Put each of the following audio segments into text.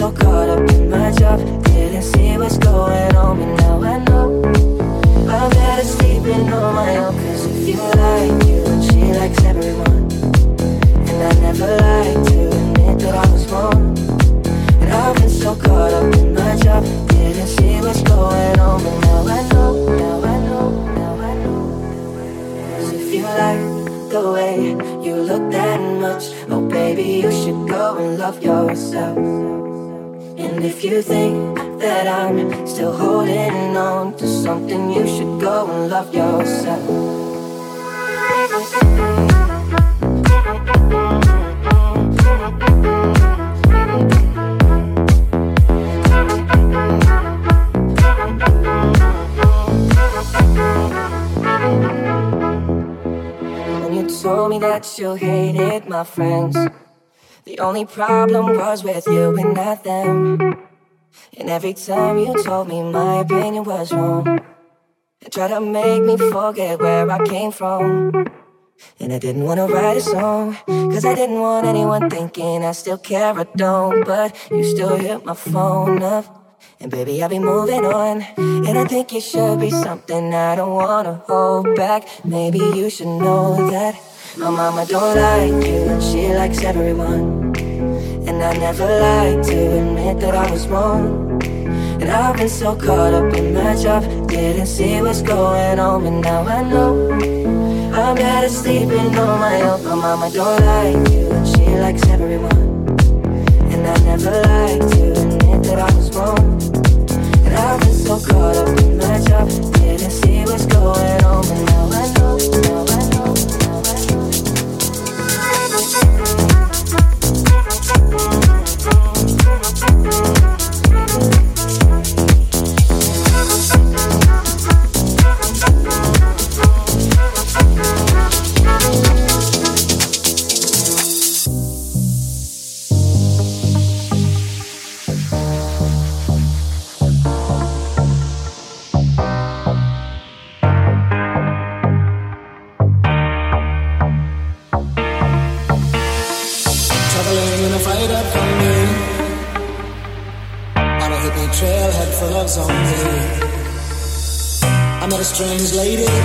So caught up in my job, didn't see what's going on, but now I know. I'm better sleeping on my own, cause if you like you, and she likes everyone. And I never like to admit that I was wrong. And I've been so caught up in my job, didn't see what's going on, but now I know, now I know, now I know. Cause if you like the way you look that much, oh baby, you should go and love yourself. And if you think that I'm still holding on to something, you should go and love yourself. Told me that you hated my friends, the only problem was with you and not them. And every time you told me my opinion was wrong, you tried to make me forget where I came from. And I didn't wanna write a song, cause I didn't want anyone thinking I still care or don't. But you still hit my phone up. And baby, I'll be moving on. And I think it should be something I don't wanna hold back. Maybe you should know that my mama don't like you, and she likes everyone. And I never like to admit that I was wrong. And I've been so caught up in my job, didn't see what's going on, but now I know. I'm better sleeping on my own. My mama don't like you, and she likes everyone. And I never like to admit that I was wrong. And I've been so caught up in my job, didn't see what's going on, but now I know. Now I know. I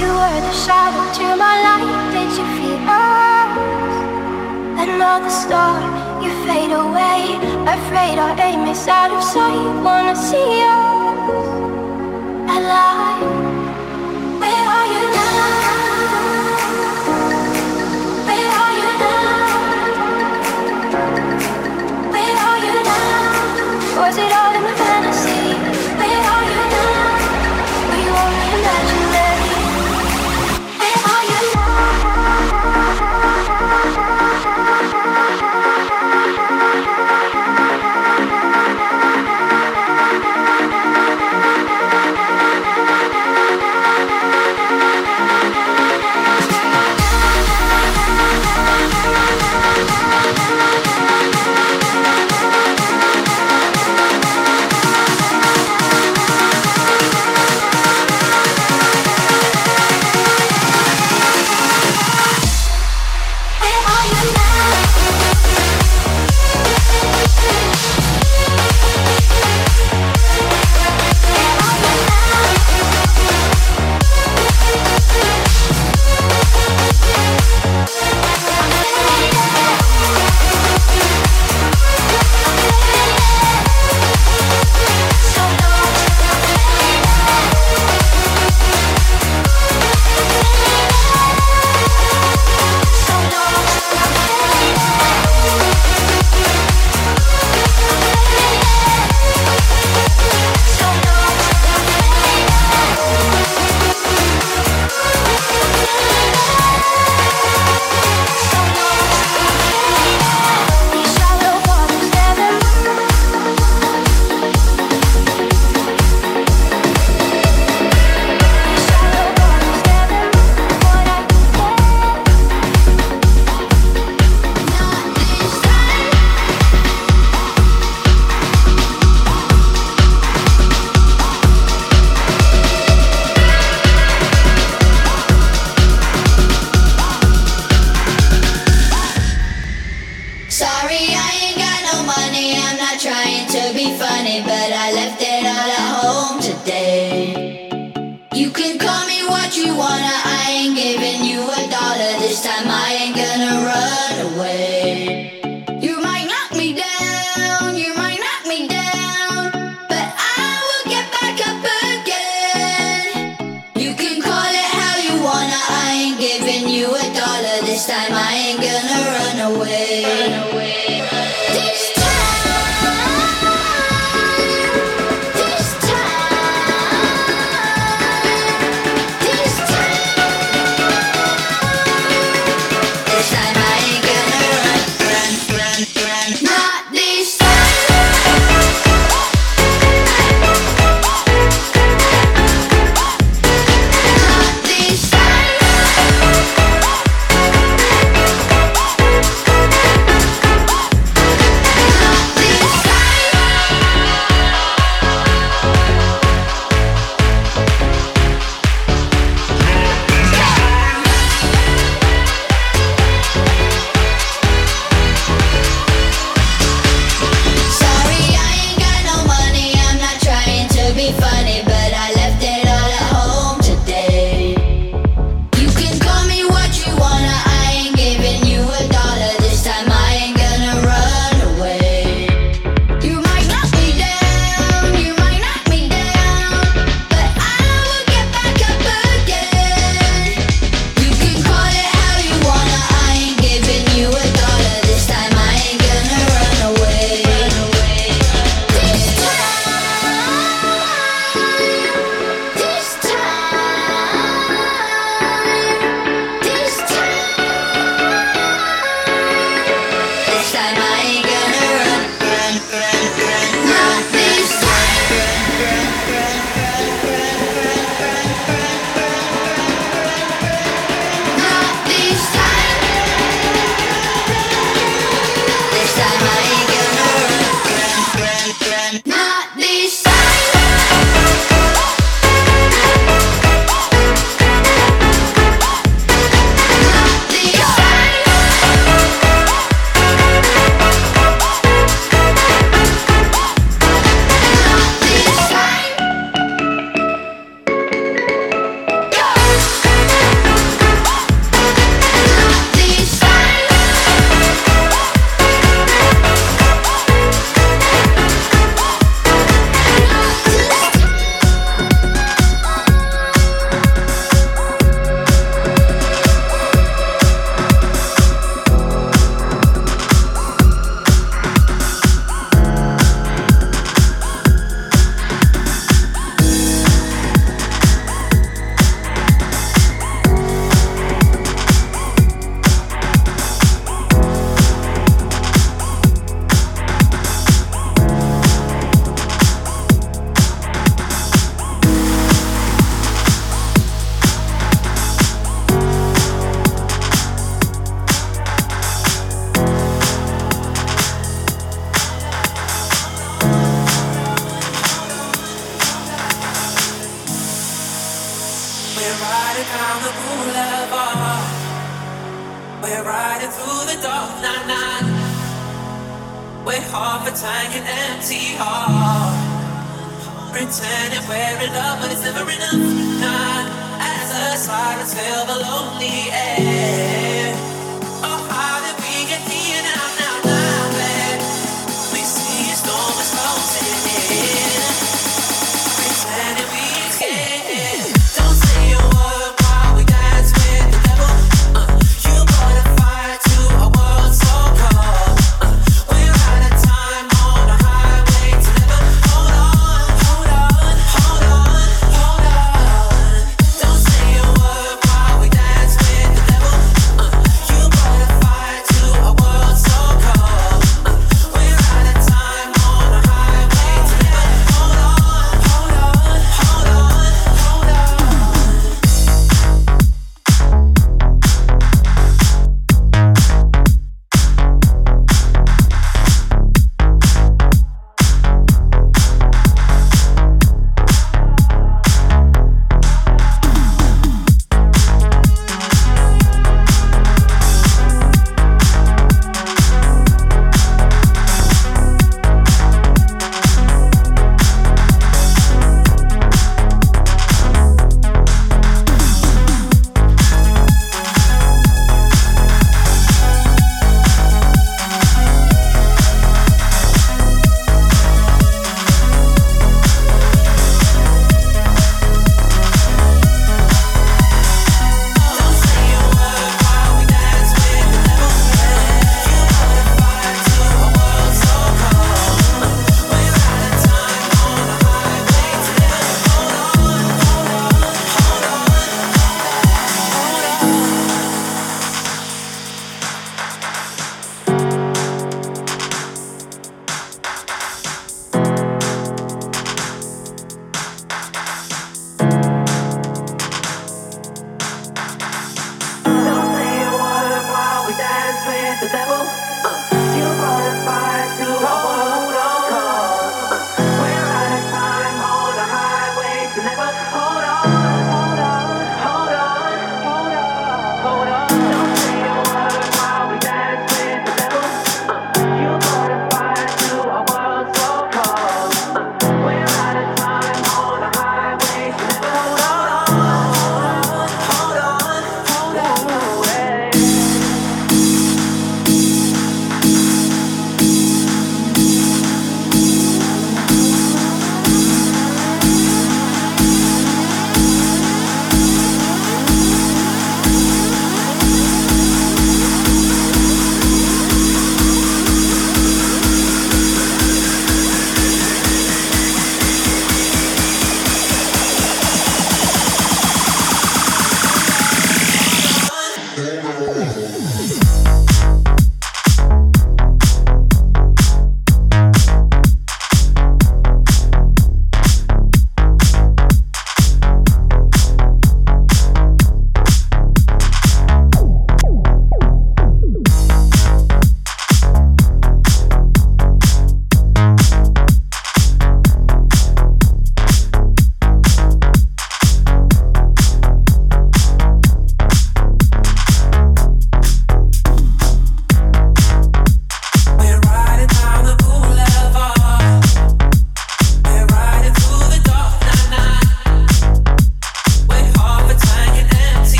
You were the shadow to my light. Did you feel us? Another star, you fade away. Afraid our aim is out of sight. Wanna see us alive? Where are you now?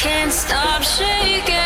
Can't stop shaking.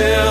Yeah.